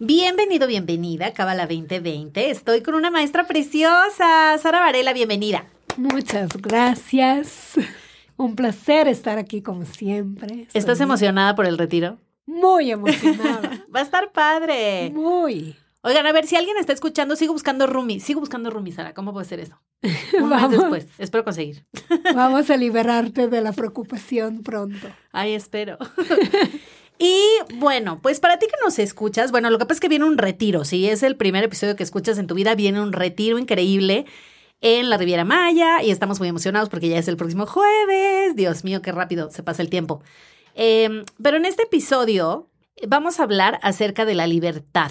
Bienvenido, bienvenida a Cábala 2020. Estoy con una maestra preciosa, Sara Varela, bienvenida. Muchas gracias. Un placer estar aquí como siempre. ¿Estás emocionada por el retiro? Muy emocionada. Va a estar padre. Muy. Oigan, a ver, si alguien está escuchando, sigo buscando Rumi. Sigo buscando Rumi, Sara. ¿Cómo puede ser eso? Un mes Vamos. después. Espero conseguir. Vamos a liberarte de la preocupación pronto. Ay, espero. Y bueno, pues para ti que nos escuchas, bueno, lo que pasa es que viene un retiro, si es el primer episodio que escuchas en tu vida, viene un retiro increíble en la Riviera Maya y estamos muy emocionados porque ya es el próximo jueves. Dios mío, qué rápido se pasa el tiempo. Eh, pero en este episodio vamos a hablar acerca de la libertad.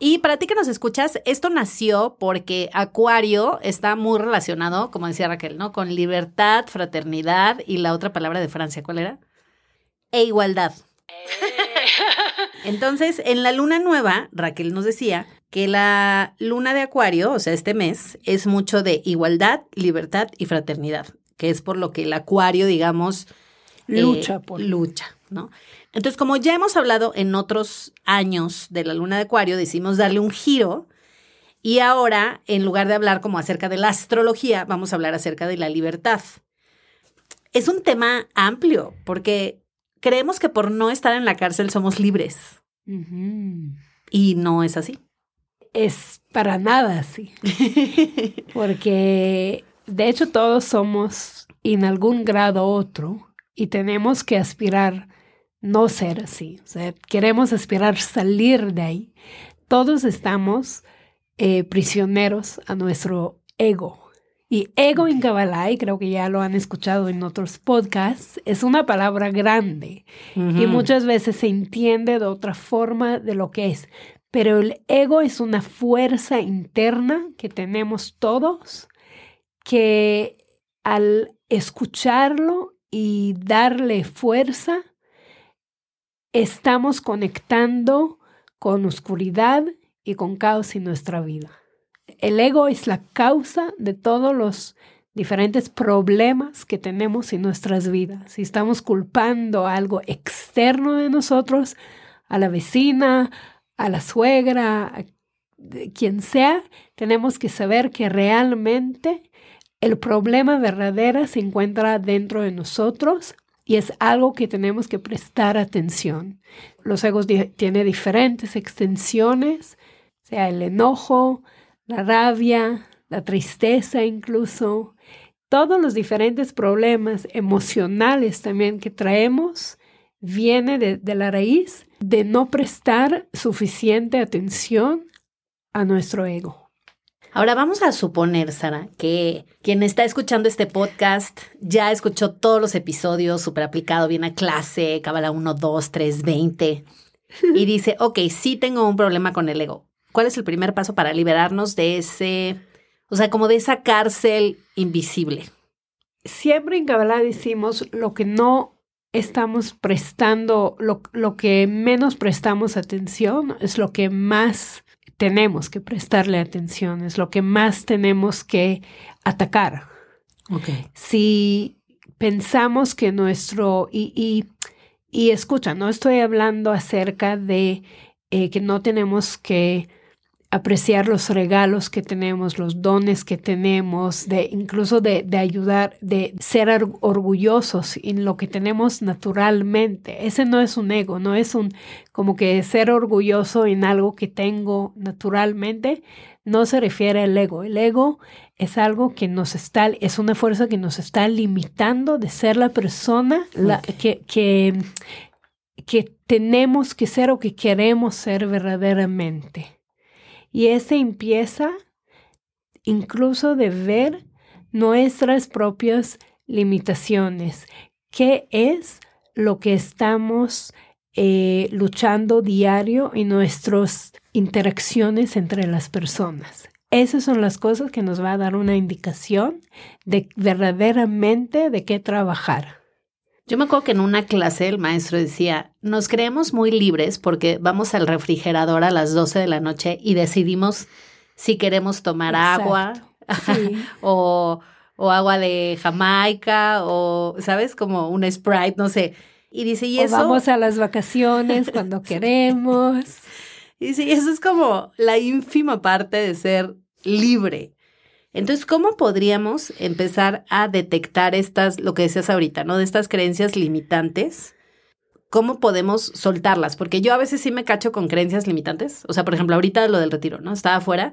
Y para ti que nos escuchas, esto nació porque Acuario está muy relacionado, como decía Raquel, ¿no? Con libertad, fraternidad y la otra palabra de Francia, ¿cuál era? E igualdad. Entonces, en la luna nueva, Raquel nos decía que la luna de Acuario, o sea, este mes, es mucho de igualdad, libertad y fraternidad, que es por lo que el Acuario, digamos, eh, Lucha por- lucha, ¿no? Entonces, como ya hemos hablado en otros años de la luna de Acuario, decidimos darle un giro y ahora, en lugar de hablar como acerca de la astrología, vamos a hablar acerca de la libertad. Es un tema amplio porque creemos que por no estar en la cárcel somos libres y no es así. Es para nada así. Porque de hecho todos somos en algún grado otro y tenemos que aspirar no ser así. O sea, queremos aspirar salir de ahí. Todos estamos eh, prisioneros a nuestro ego. Y ego en Kabbalah, y creo que ya lo han escuchado en otros podcasts, es una palabra grande y muchas veces se entiende de otra forma de lo que es. Pero el ego es una fuerza interna que tenemos todos que al escucharlo y darle fuerza, estamos conectando con oscuridad y con caos en nuestra vida. El ego es la causa de todos los diferentes problemas que tenemos en nuestras vidas. Si estamos culpando algo externo de nosotros, a la vecina, a la suegra, a quien sea, tenemos que saber que realmente el problema verdadero se encuentra dentro de nosotros y es algo que tenemos que prestar atención. Los egos tienen diferentes extensiones, sea el enojo, la rabia, la tristeza incluso, todos los diferentes problemas emocionales también que traemos viene de, la raíz de no prestar suficiente atención a nuestro ego. Ahora vamos a suponer, Sara, que quien está escuchando este podcast ya escuchó todos los episodios, súper aplicado, bien a clase, Cábala 1, 2, 3, 20, y dice, ok, sí tengo un problema con el ego. ¿Cuál es el primer paso para liberarnos de ese, o sea, como de esa cárcel invisible? Siempre en Kabbalah decimos lo que no estamos prestando, lo, lo que menos prestamos atención es lo que más tenemos que prestarle atención, es lo que más tenemos que atacar. Ok. si pensamos que nuestro, y, y, y escucha, no estoy hablando acerca de eh, que no tenemos que apreciar los regalos que tenemos, los dones que tenemos, de incluso de, de ayudar, de ser or- orgullosos en lo que tenemos naturalmente. Ese no es un ego, no es un como que ser orgulloso en algo que tengo naturalmente, no se refiere al ego. El ego es algo que nos está, es una fuerza que nos está limitando de ser la persona la- que, que, que tenemos que ser o que queremos ser verdaderamente. Y ese empieza incluso de ver nuestras propias limitaciones. ¿Qué es lo que estamos eh, luchando diario en nuestras interacciones entre las personas? esas son las cosas que nos va a dar una indicación de verdaderamente de qué trabajar. Yo me acuerdo que en una clase el maestro decía, nos creemos muy libres porque vamos al refrigerador a las 12 de la noche y decidimos si queremos tomar agua o, o, agua de Jamaica o, ¿sabes? Como un Sprite, no sé. Y dice, y eso... vamos a las vacaciones cuando queremos. y dice, y eso es como la ínfima parte de ser libre. Entonces, ¿cómo podríamos empezar a detectar estas, lo que decías ahorita, ¿no? De estas creencias limitantes. ¿Cómo podemos soltarlas? Porque yo a veces sí me cacho con creencias limitantes. O sea, por ejemplo, ahorita lo del retiro, ¿no? Estaba afuera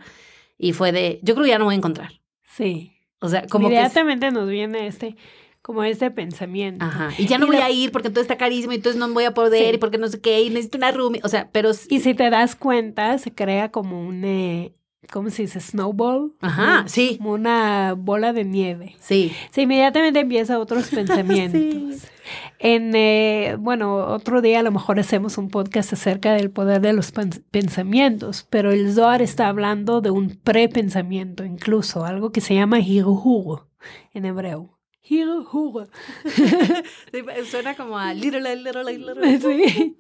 y fue de, yo creo que ya no voy a encontrar. Sí. O sea, como Inmediatamente nos viene este, como este pensamiento. Ajá. Y ya no voy a ir porque entonces está carísimo y entonces no voy a poder y porque no sé qué y necesito una room. O sea, pero... Y si te das cuenta, se crea como un... Eh, ¿cómo se dice? Snowball. Ajá, sí. Como una bola de nieve. Sí. Sí, inmediatamente empieza otros pensamientos. sí. En, eh, bueno, otro día a lo mejor hacemos un podcast acerca del poder de los pensamientos, pero el Zohar está hablando de un prepensamiento, incluso algo que se llama hiruhugo en hebreo. Hiruhugo. suena como a little, little, little. Sí,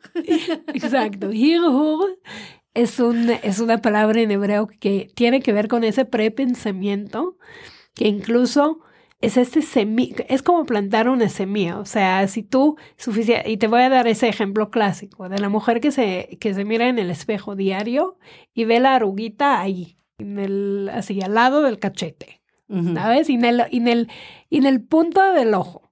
exacto. Es, un, es una palabra en hebreo que tiene que ver con ese prepensamiento, que incluso es este semilla, es como plantar una semilla, o sea, si tú suficiente, y te voy a dar ese ejemplo clásico de la mujer que se, que se mira en el espejo diario y ve la arruguita ahí, en el, así al lado del cachete, ¿sabes? Y en el, en el, en el punto del ojo.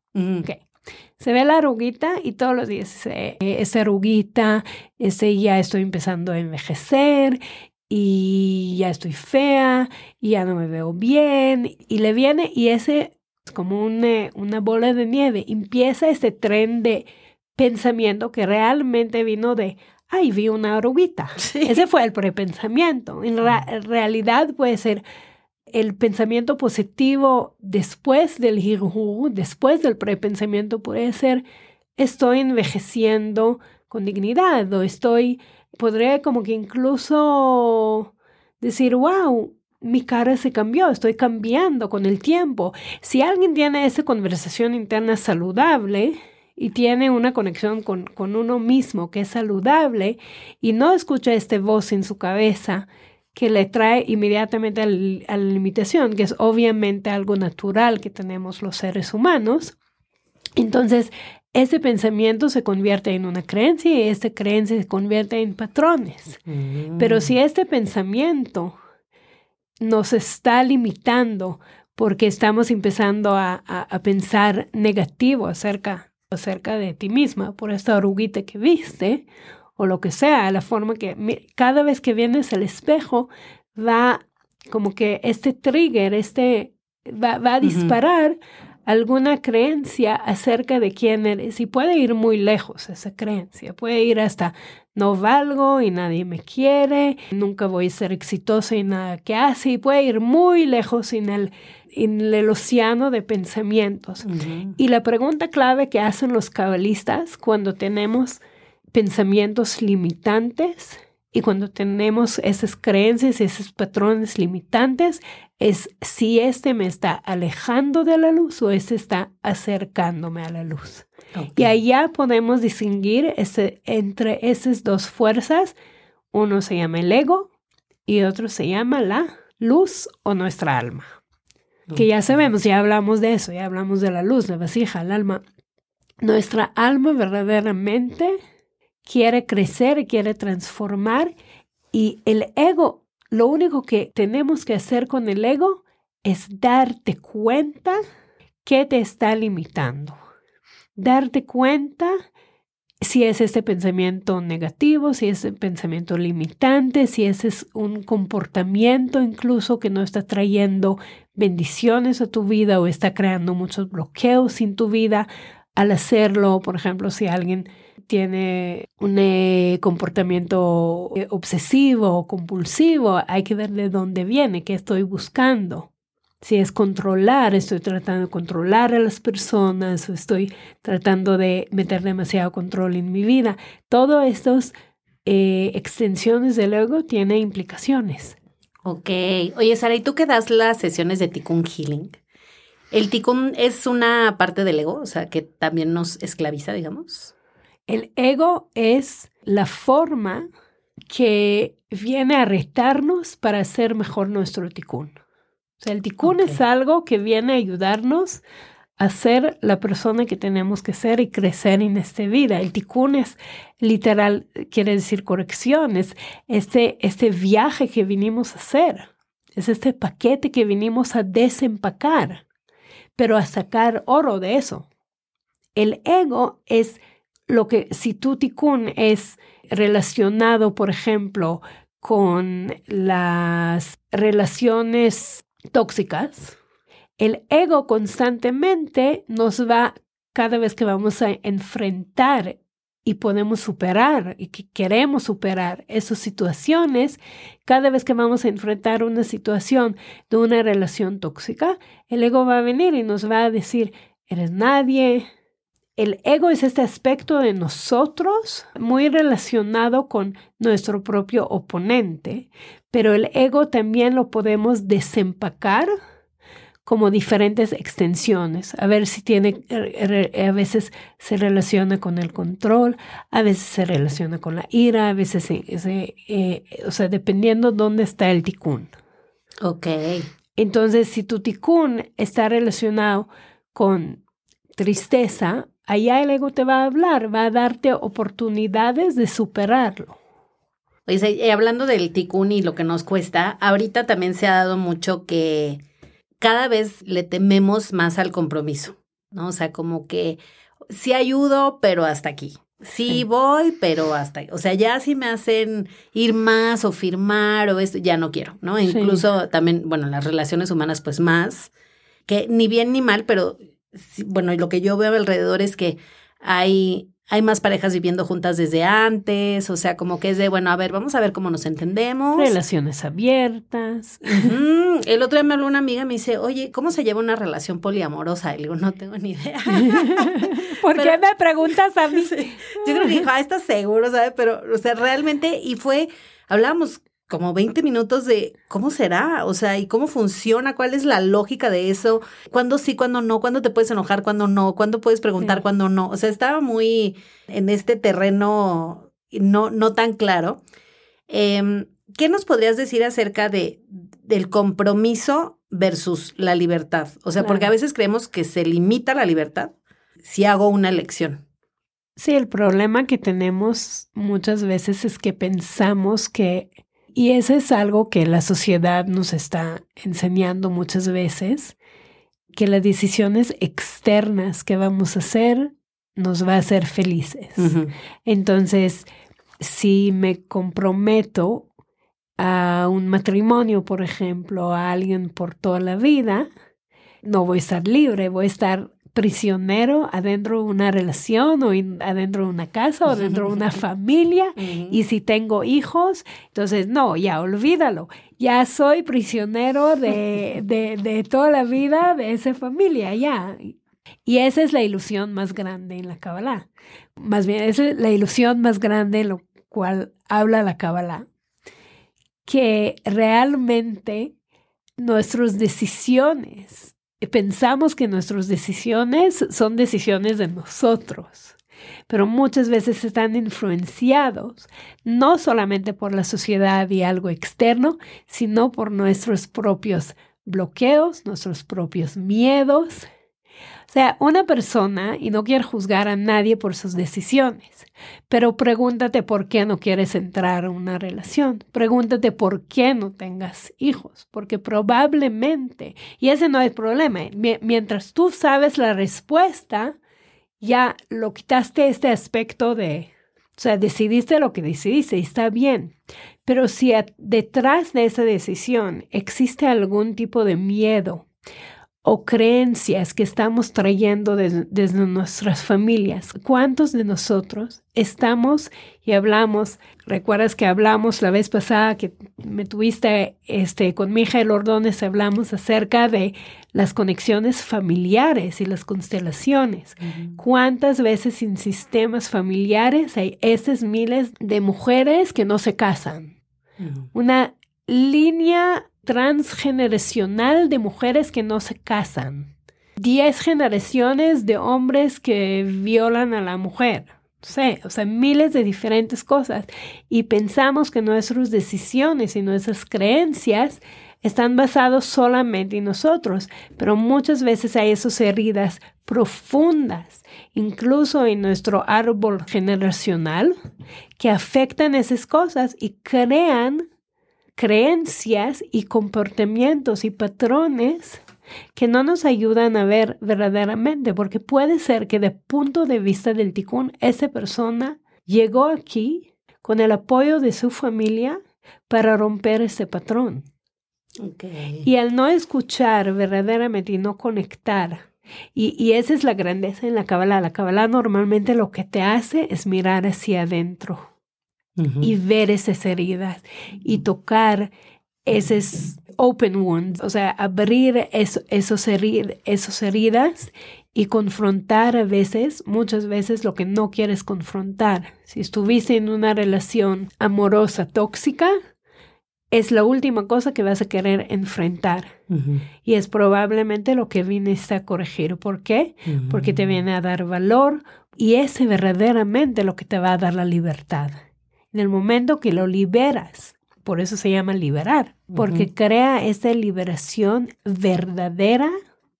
Se ve la arruguita y todos los días dice, esa arruguita, ese ya estoy empezando a envejecer y ya estoy fea y ya no me veo bien y le viene y ese es como una, una bola de nieve, empieza este tren de pensamiento que realmente vino de, ay, vi una arruguita. Ese fue el prepensamiento. En, en realidad puede ser el pensamiento positivo después del hirhu, después del prepensamiento, puede ser estoy envejeciendo con dignidad o estoy, podría como que incluso decir, wow, mi cara se cambió, estoy cambiando con el tiempo. Si alguien tiene esa conversación interna saludable, y tiene una conexión con, con, uno mismo que es saludable y no escucha esta voz en su cabeza que le trae inmediatamente a la limitación, que es obviamente algo natural que tenemos los seres humanos. Entonces, ese pensamiento se convierte en una creencia y esta creencia se convierte en patrones. Pero si este pensamiento nos está limitando porque estamos empezando a, a, pensar negativo acerca, acerca de ti misma por esta oruguita que viste, o lo que sea, la forma que cada vez que vienes al espejo va como que este trigger, este va, va a disparar alguna creencia acerca de quién eres. Y puede ir muy lejos esa creencia, puede ir hasta no valgo y nadie me quiere, nunca voy a ser exitosa y nada que hace y puede ir muy lejos en el, en el océano de pensamientos. Y la pregunta clave que hacen los cabalistas cuando tenemos pensamientos limitantes y cuando tenemos esas creencias, esos patrones limitantes, es si este me está alejando de la luz o este está acercándome a la luz. Y allá podemos distinguir ese, entre esas dos fuerzas. Uno se llama el ego y otro se llama la luz o nuestra alma. Que ya sabemos, ya hablamos de eso, ya hablamos de la luz, la vasija, el alma. Nuestra alma verdaderamente quiere crecer, quiere transformar y el ego, lo único que tenemos que hacer con el ego es darte cuenta que te está limitando. Darte cuenta si es este pensamiento negativo, si es un pensamiento limitante, si ese es un comportamiento incluso que no está trayendo bendiciones a tu vida o está creando muchos bloqueos en tu vida al hacerlo. Por ejemplo, si alguien tiene un eh, comportamiento eh, obsesivo o compulsivo, hay que ver de dónde viene, qué estoy buscando. Si es controlar, estoy tratando de controlar a las personas o estoy tratando de meter demasiado control en mi vida. Todas estas eh, extensiones del ego tienen implicaciones. Ok. Oye, Sara, ¿y tú qué das las sesiones de Tikkun Healing? ¿El Tikkun es una parte del ego? O sea, que también nos esclaviza, digamos. El ego es la forma que viene a retarnos para hacer mejor nuestro Tikkun. O sea, el Tikkun es algo que viene a ayudarnos a ser la persona que tenemos que ser y crecer en esta vida. El Tikkun es literal, quiere decir correcciones, este, este viaje que vinimos a hacer. Es este paquete que vinimos a desempacar, pero a sacar oro de eso. El ego es lo que, si tu tikkun es relacionado, por ejemplo, con las relaciones tóxicas, el ego constantemente nos va, cada vez que vamos a enfrentar y podemos superar y que queremos superar esas situaciones, cada vez que vamos a enfrentar una situación de una relación tóxica, el ego va a venir y nos va a decir, eres nadie. El ego es este aspecto de nosotros muy relacionado con nuestro propio oponente, pero el ego también lo podemos desempacar como diferentes extensiones, a ver si tiene, a veces se relaciona con el control, a veces se relaciona con la ira, a veces se, eh, o sea, dependiendo dónde está el ticún. Ok. Entonces, si tu ticún está relacionado con tristeza, allá el ego te va a hablar, va a darte oportunidades de superarlo. Oye, hablando del ticún y lo que nos cuesta, ahorita también se ha dado mucho que cada vez le tememos más al compromiso, ¿no? O sea, como que sí ayudo, pero hasta aquí. Sí, voy, pero hasta, o sea, ya si me hacen ir más o firmar o esto, ya no quiero, ¿no? Incluso también, bueno, las relaciones humanas, pues más, que ni bien ni mal, pero bueno, lo que yo veo alrededor es que hay hay más parejas viviendo juntas desde antes, o sea, como que es de, bueno, a ver, vamos a ver cómo nos entendemos. Relaciones abiertas. El otro día me habló una amiga y me dice, oye, ¿cómo se lleva una relación poliamorosa? Y le digo, no tengo ni idea. ¿Por qué me preguntas a mí? Yo creo que dijo, ah, estás seguro, ¿sabes? Pero, o sea, realmente, y fue, hablábamos como 20 minutos de cómo será, o sea, y cómo funciona, cuál es la lógica de eso, cuándo sí, cuándo no, cuándo te puedes enojar, cuándo no, cuándo puedes preguntar, cuándo no. O sea, estaba muy en este terreno no, no tan claro. Em, ¿Qué nos podrías decir acerca de, del compromiso versus la libertad? O sea, porque a veces creemos que se limita la libertad si hago una elección. Sí, el problema que tenemos muchas veces es que pensamos que y eso es algo que la sociedad nos está enseñando muchas veces, que las decisiones externas que vamos a hacer nos va a hacer felices. Entonces, si me comprometo a un matrimonio, por ejemplo, a alguien por toda la vida, no voy a estar libre, voy a estar prisionero adentro de una relación o adentro de una casa o adentro de una familia. Y si tengo hijos, entonces no, ya olvídalo. Ya soy prisionero de, de, toda la vida de esa familia, ya. Y esa es la ilusión más grande en la Kabbalah. Más bien, esa es la ilusión más grande en lo cual habla la Kabbalah. Que realmente nuestras decisiones pensamos que nuestras decisiones son decisiones de nosotros, pero muchas veces están influenciados no solamente por la sociedad y algo externo, sino por nuestros propios bloqueos, nuestros propios miedos, o sea, una persona, y no quiero juzgar a nadie por sus decisiones, pero pregúntate por qué no quieres entrar a una relación. Pregúntate por qué no tengas hijos, porque probablemente, y ese no es el problema, mientras tú sabes la respuesta, ya lo quitaste este aspecto de, o sea, decidiste lo que decidiste y está bien. Pero si detrás de esa decisión existe algún tipo de miedo, o creencias que estamos trayendo desde nuestras familias. ¿Cuántos de nosotros estamos y hablamos? Recuerdas que hablamos la vez pasada que me tuviste este, con mi hija el Ordones, hablamos acerca de las conexiones familiares y las constelaciones. ¿Cuántas veces en sistemas familiares hay esas miles de mujeres que no se casan? Una línea transgeneracional de mujeres que no se casan. Diez generaciones de hombres que violan a la mujer. sé, o sea, miles de diferentes cosas. Y pensamos que nuestras decisiones y nuestras creencias están basados solamente en nosotros, pero muchas veces hay esas heridas profundas, incluso en nuestro árbol generacional, que afectan esas cosas y crean creencias y comportamientos y patrones que no nos ayudan a ver verdaderamente, porque puede ser que de punto de vista del ticún, esa persona llegó aquí con el apoyo de su familia para romper ese patrón. Y al no escuchar verdaderamente y no conectar, y, y esa es la grandeza en la Kabbalah. La Kabbalah normalmente lo que te hace es mirar hacia adentro y ver esas heridas y tocar esos open wounds, o sea, abrir esos, esos heridas y confrontar a veces, muchas veces lo que no quieres confrontar. Si estuviste en una relación amorosa tóxica, es la última cosa que vas a querer enfrentar. Y es probablemente lo que viniste a corregir. ¿Por qué? Porque te viene a dar valor y es verdaderamente lo que te va a dar la libertad. En el momento que lo liberas, por eso se llama liberar, porque crea esa liberación verdadera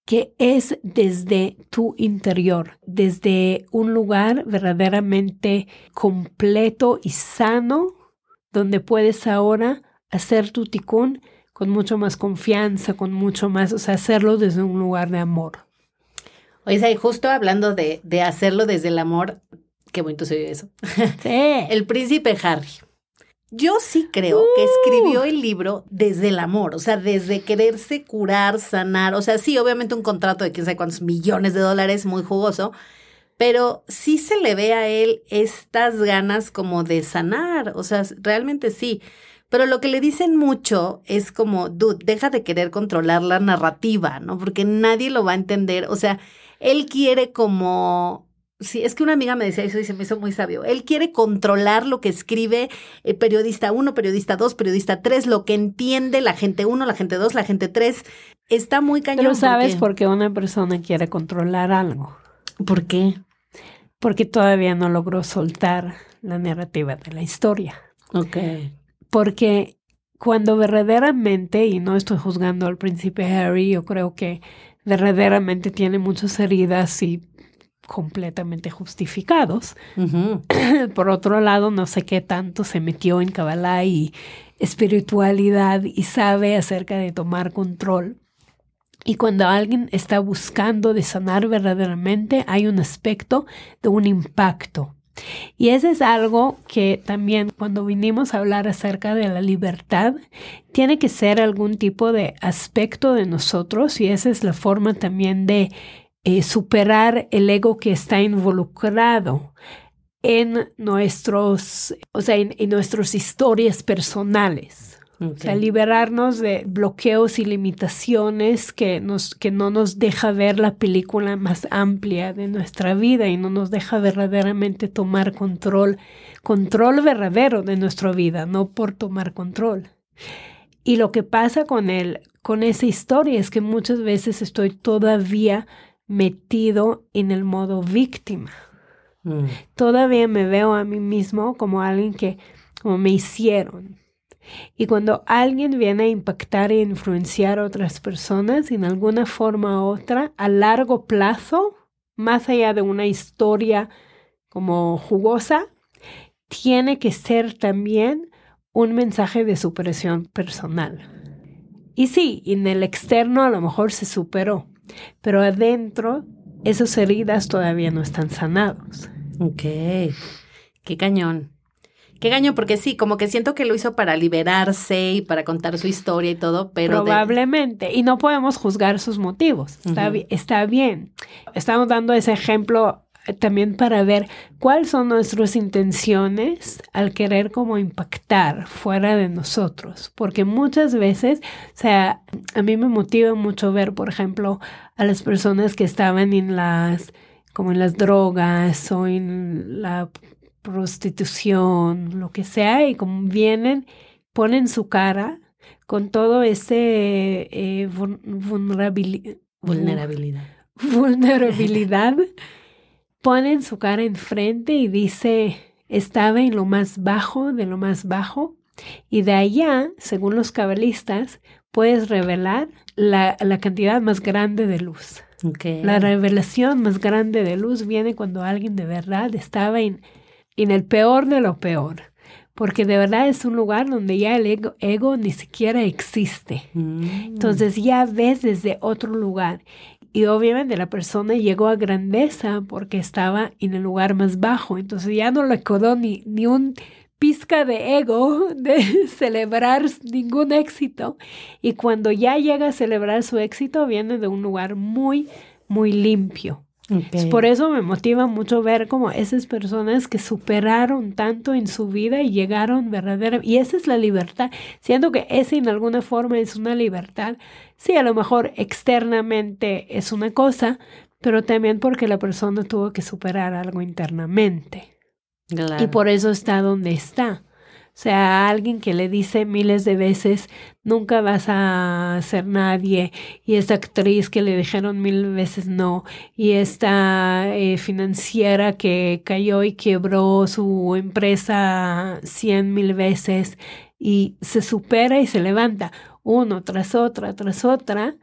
que es desde tu interior, desde un lugar verdaderamente completo y sano, donde puedes ahora hacer tu ticún con mucho más confianza, con mucho más, o sea, hacerlo desde un lugar de amor. Oye, y justo hablando de, de hacerlo desde el amor, qué bonito se oye eso. Sí. el príncipe Harry. Yo sí creo que escribió uh. el libro desde el amor, o sea, desde quererse curar, sanar, o sea, sí, obviamente un contrato de quién sabe cuántos millones de dólares, muy jugoso, pero sí se le ve a él estas ganas como de sanar, o sea, realmente sí. Pero lo que le dicen mucho es como, dude, deja de querer controlar la narrativa, ¿no? Porque nadie lo va a entender. O sea, él quiere como Sí, es que una amiga me decía eso y se me hizo muy sabio. Él quiere controlar lo que escribe el periodista 1, periodista 2, periodista 3, lo que entiende la gente 1, la gente 2, la gente 3. Está muy cañón. Pero sabes por qué una persona quiere controlar algo. ¿Por qué? Porque todavía no logró soltar la narrativa de la historia. Ok porque cuando verdaderamente, y no estoy juzgando al príncipe Harry, yo creo que verdaderamente tiene muchas heridas y completamente justificados. Por otro lado, no sé qué tanto se metió en Kabbalah y espiritualidad y sabe acerca de tomar control. Y cuando alguien está buscando de sanar verdaderamente, hay un aspecto de un impacto. Y ese es algo que también cuando vinimos a hablar acerca de la libertad, tiene que ser algún tipo de aspecto de nosotros y esa es la forma también de eh, superar el ego que está involucrado en nuestros, o sea, en nuestras historias personales. O sea, liberarnos de bloqueos y limitaciones que, nos, que no nos deja ver la película más amplia de nuestra vida y no nos deja verdaderamente tomar control, control verdadero de nuestra vida, no por tomar control. Y lo que pasa con él, con esa historia es que muchas veces estoy todavía metido en el modo víctima. Mm. Todavía me veo a mí mismo como alguien que como me hicieron, y cuando alguien viene a impactar e influenciar a otras personas en alguna forma u otra, a largo plazo, más allá de una historia como jugosa, tiene que ser también un mensaje de superación personal. Y sí, en el externo a lo mejor se superó, pero adentro esas heridas todavía no están sanados. Ok, qué cañón. Qué gaño, porque sí, como que siento que lo hizo para liberarse y para contar su historia y todo, pero... Probablemente, y no podemos juzgar sus motivos, está, está bien. Estamos dando ese ejemplo también para ver cuáles son nuestras intenciones al querer como impactar fuera de nosotros, porque muchas veces, o sea, a mí me motiva mucho ver, por ejemplo, a las personas que estaban en las como en las drogas o en la prostitución, lo que sea, y como vienen, ponen su cara con todo ese eh, vulnerabilidad, vulnerabilidad. vulnerabilidad, ponen su cara enfrente y dice, estaba en lo más bajo de lo más bajo, y de allá, según los cabalistas, puedes revelar la, la cantidad más grande de luz. La revelación más grande de luz viene cuando alguien de verdad estaba en, en el peor de lo peor. Porque de verdad es un lugar donde ya el ego, ego ni siquiera existe. Mm. Entonces ya ves desde otro lugar. Y obviamente la persona llegó a grandeza porque estaba en el lugar más bajo. Entonces ya no le quedó ni, ni un pizca de ego de celebrar ningún éxito. Y cuando ya llega a celebrar su éxito, viene de un lugar muy, muy limpio. Por eso me motiva mucho ver como esas personas que superaron tanto en su vida y llegaron verdaderamente. Y esa es la libertad. Siento que esa en alguna forma es una libertad. Sí, a lo mejor externamente es una cosa, pero también porque la persona tuvo que superar algo internamente. Y por eso está donde está. O sea, alguien que le dice miles de veces, nunca vas a ser nadie, y esta actriz que le dijeron mil veces no, y esta eh, financiera que cayó y quebró su empresa cien mil veces, y se supera y se levanta uno tras otra, tras otra,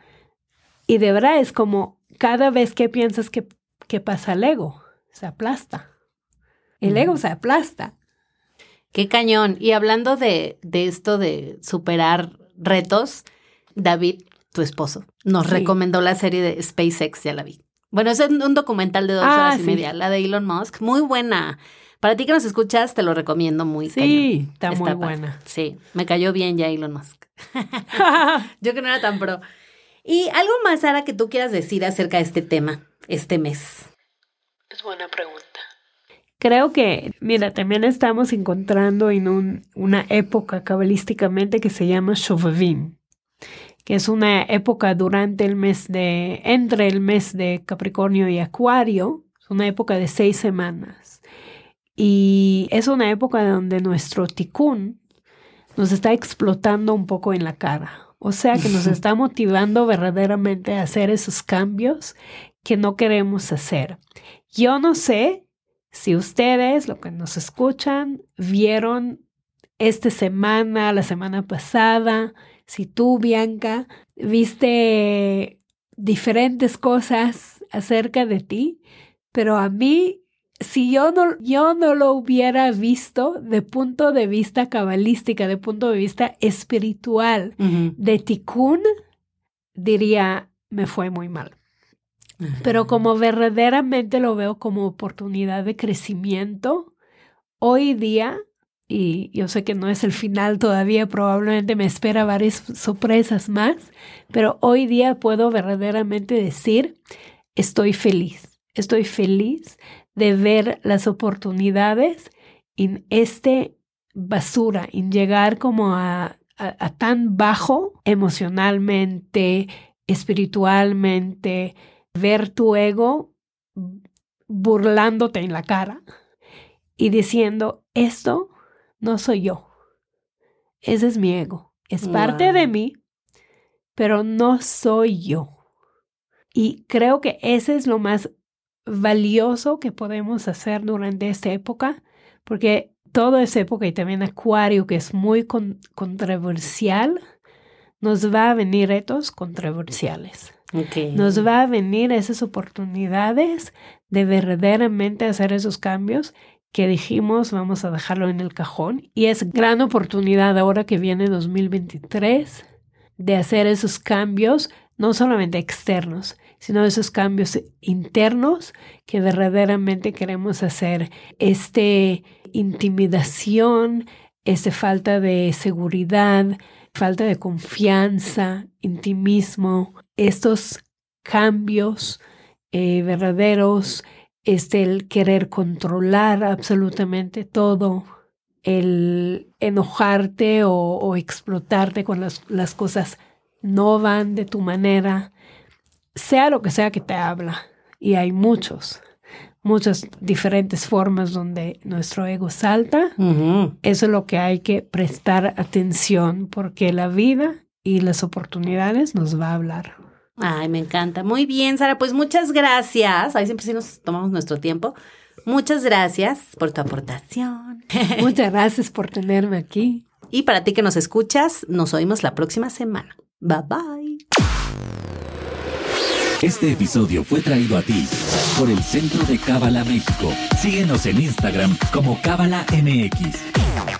y de verdad es como cada vez que piensas que, que pasa el ego, se aplasta. El ego se aplasta. Qué cañón. Y hablando de, de esto de superar retos, David, tu esposo, nos recomendó la serie de SpaceX, ya la vi. Bueno, es un documental de dos ah, horas y media, la de Elon Musk, muy buena. Para ti que nos escuchas, te lo recomiendo muy Sí, está, muy buena. Sí, me cayó bien ya Elon Musk. Yo que no era tan pro. ¿Y algo más, Sara, que tú quieras decir acerca de este tema, este mes? Es buena pregunta. Creo que, mira, también estamos encontrando en un, una época cabalísticamente que se llama Shovavim, que es una época durante el mes de, entre el mes de Capricornio y Acuario, es una época de seis semanas. Y es una época donde nuestro ticún nos está explotando un poco en la cara. O sea que nos está motivando verdaderamente a hacer esos cambios que no queremos hacer. Yo no sé si ustedes, lo que nos escuchan, vieron esta semana, la semana pasada, si tú, Bianca, viste diferentes cosas acerca de ti, pero a mí, si yo no, yo no lo hubiera visto de punto de vista cabalística, de punto de vista espiritual, de Tikkun, diría, me fue muy mal. Pero como verdaderamente lo veo como oportunidad de crecimiento, hoy día, y yo sé que no es el final todavía, probablemente me espera varias sorpresas más, pero hoy día puedo verdaderamente decir, estoy feliz, estoy feliz de ver las oportunidades en este basura, en llegar como a, a tan bajo emocionalmente, espiritualmente, ver tu ego burlándote en la cara y diciendo, esto no soy yo. Ese es mi ego. Es parte de mí, pero no soy yo. Y creo que ese es lo más valioso que podemos hacer durante esta época, porque toda esa época y también Acuario, que es muy controversial, nos va a venir retos controversiales. Nos va a venir esas oportunidades de verdaderamente hacer esos cambios que dijimos vamos a dejarlo en el cajón y es gran oportunidad ahora que viene 2023 de hacer esos cambios no solamente externos, sino esos cambios internos que verdaderamente queremos hacer. Este intimidación, esta falta de seguridad, falta de confianza, intimismo, estos cambios eh, verdaderos, este, el querer controlar absolutamente todo, el enojarte o, explotarte cuando las, las, cosas no van de tu manera, sea lo que sea que te habla, y hay muchos, muchas diferentes formas donde nuestro ego salta. Eso es lo que hay que prestar atención porque la vida y las oportunidades nos va a hablar. Ay, me encanta. Muy bien, Sara. Pues muchas gracias. Ahí siempre sí nos tomamos nuestro tiempo. Muchas gracias por tu aportación. Muchas gracias por tenerme aquí. Y para ti que nos escuchas, nos oímos la próxima semana. Bye bye. Este episodio fue traído a ti por el Centro de Cábala México. Síguenos en Instagram como Cábala MX.